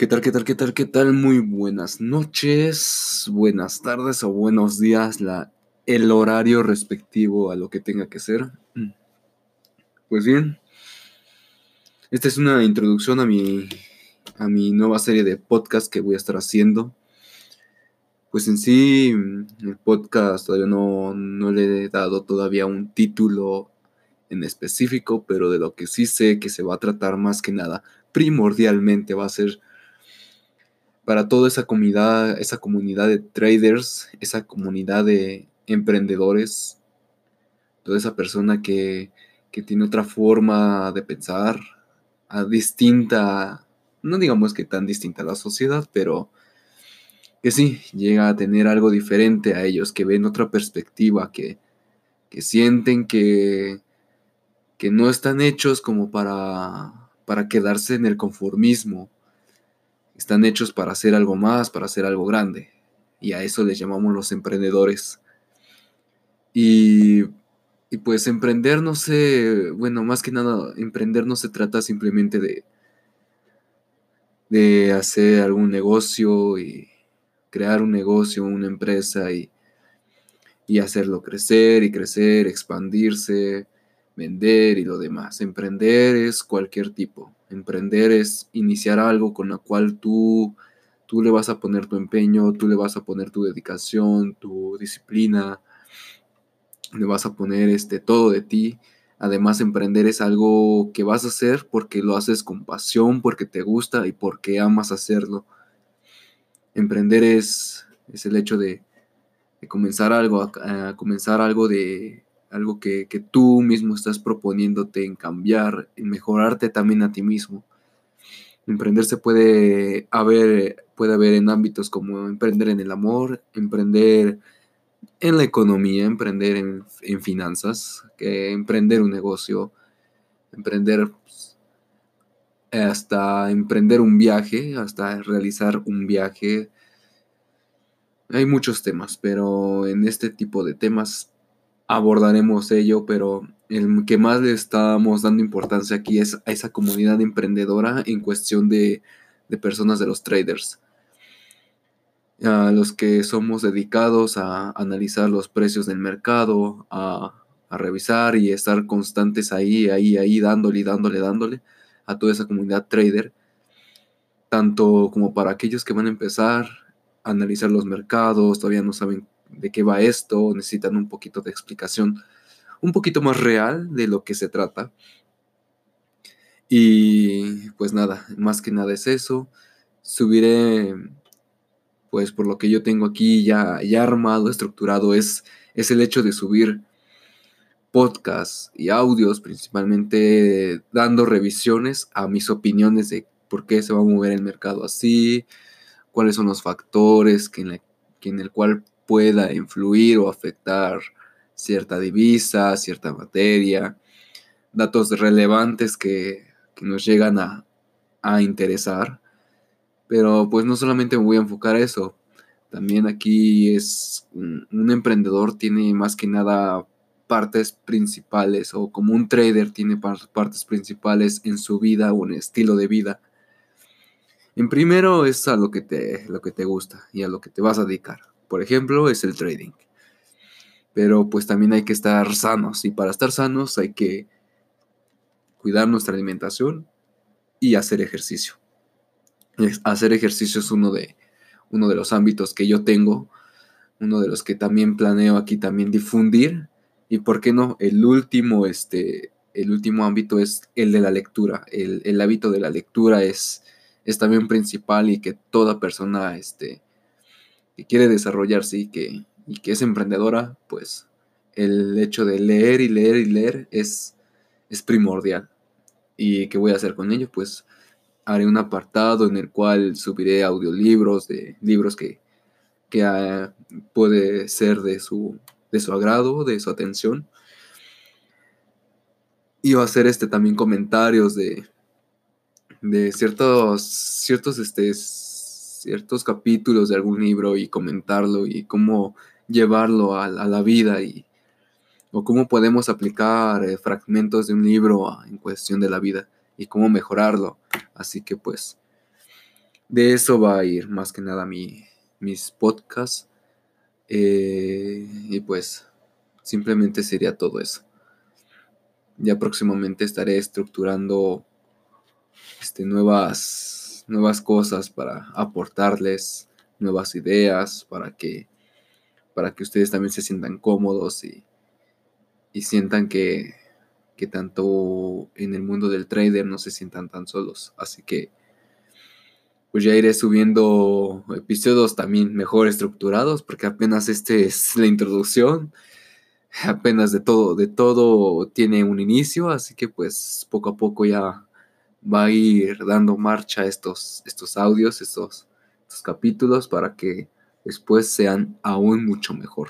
¿Qué tal, qué tal, qué tal, qué tal? Muy buenas noches, buenas tardes o buenos días, la, el horario respectivo a lo que tenga que ser. Pues bien, esta es una introducción a mi, a mi nueva serie de podcast que voy a estar haciendo. Pues en sí, el podcast todavía no, no le he dado todavía un título en específico, pero de lo que sí sé que se va a tratar más que nada, primordialmente va a ser para toda esa comunidad, esa comunidad de traders, esa comunidad de emprendedores, toda esa persona que, tiene otra forma de pensar, a distinta, no digamos que tan distinta a la sociedad, pero que sí, llega a tener algo diferente a ellos, que ven otra perspectiva, que, que sienten que, que no están hechos como para, para quedarse en el conformismo, están hechos para hacer algo más, para hacer algo grande. Y a eso les llamamos los emprendedores. Y, y pues emprender no sé, bueno, más que nada, emprender no se trata simplemente de, de hacer algún negocio y crear un negocio, una empresa y, y hacerlo crecer y crecer, expandirse, vender y lo demás. Emprender es cualquier tipo. Emprender es iniciar algo con lo cual tú, tú le vas a poner tu empeño, tú le vas a poner tu dedicación, tu disciplina, le vas a poner este, todo de ti. Además, emprender es algo que vas a hacer porque lo haces con pasión, porque te gusta y porque amas hacerlo. Emprender es, es el hecho de, comenzar algo, a comenzar algo de, algo que, tú mismo estás proponiéndote en cambiar, en mejorarte también a ti mismo. Emprender se puede haber, puede haber en ámbitos como emprender en el amor, emprender en la economía, emprender en, finanzas, que emprender un negocio, emprender pues, hasta emprender un viaje, hasta realizar un viaje. Hay muchos temas, pero en este tipo de temas abordaremos ello, pero el que más le estamos dando importancia aquí es a esa comunidad emprendedora en cuestión de, personas de los traders. A los que somos dedicados a analizar los precios del mercado, a, a revisar y estar constantes ahí, ahí, ahí, dándole, dándole, dándole a toda esa comunidad trader, tanto como para aquellos que van a empezar a analizar los mercados, todavía no saben de qué va esto, necesitan un poquito de explicación un poquito más real de lo que se trata. Y pues nada, más que nada es eso. Subiré, pues por lo que yo tengo aquí ya, ya armado, estructurado, es, es el hecho de subir podcasts y audios, principalmente dando revisiones a mis opiniones de por qué se va a mover el mercado así, cuáles son los factores que en, que en el cual pueda influir o afectar cierta divisa, cierta materia, datos relevantes que, nos llegan a, interesar. Pero pues no solamente me voy a enfocar a eso, también aquí es un, un, emprendedor tiene más que nada partes principales o como un trader tiene partes principales en su vida o en estilo de vida. En primero es a lo que te, lo que te gusta y a lo que te vas a dedicar por ejemplo, es el trading. Pero pues también hay que estar sanos y para estar sanos hay que cuidar nuestra alimentación y hacer ejercicio. Hacer ejercicio es uno de, uno de los ámbitos que yo tengo, uno de los que también planeo aquí también difundir. Y por qué no, el último, este, el último ámbito es el de la lectura. El, hábito de la lectura es, es también principal y que toda persona este, quiere desarrollarse y que, y que es emprendedora, pues el hecho de leer y leer y leer es, es primordial. ¿Y qué voy a hacer con ello? Pues haré un apartado en el cual subiré audiolibros de libros que, que ah, puede ser de su, de su agrado, de su atención. Y va a hacer este, también comentarios de, de ciertos, ciertos este, ciertos capítulos de algún libro y comentarlo y cómo llevarlo a, la vida y o cómo podemos aplicar eh, fragmentos de un libro en cuestión de la vida y cómo mejorarlo. Así que pues de eso va a ir más que nada mi, mis podcasts. Eh, y pues simplemente sería todo eso. Ya próximamente estaré estructurando este, nuevas, nuevas cosas para aportarles, nuevas ideas, para que, para que ustedes también se sientan cómodos y, y sientan que, que tanto en el mundo del trader no se sientan tan solos. Así que pues ya iré subiendo episodios también mejor estructurados, porque apenas este es la introducción, apenas de todo, de todo tiene un inicio, así que pues poco a poco ya va a ir dando marcha estos, estos audios, estos, estos capítulos para que después sean aún mucho mejor.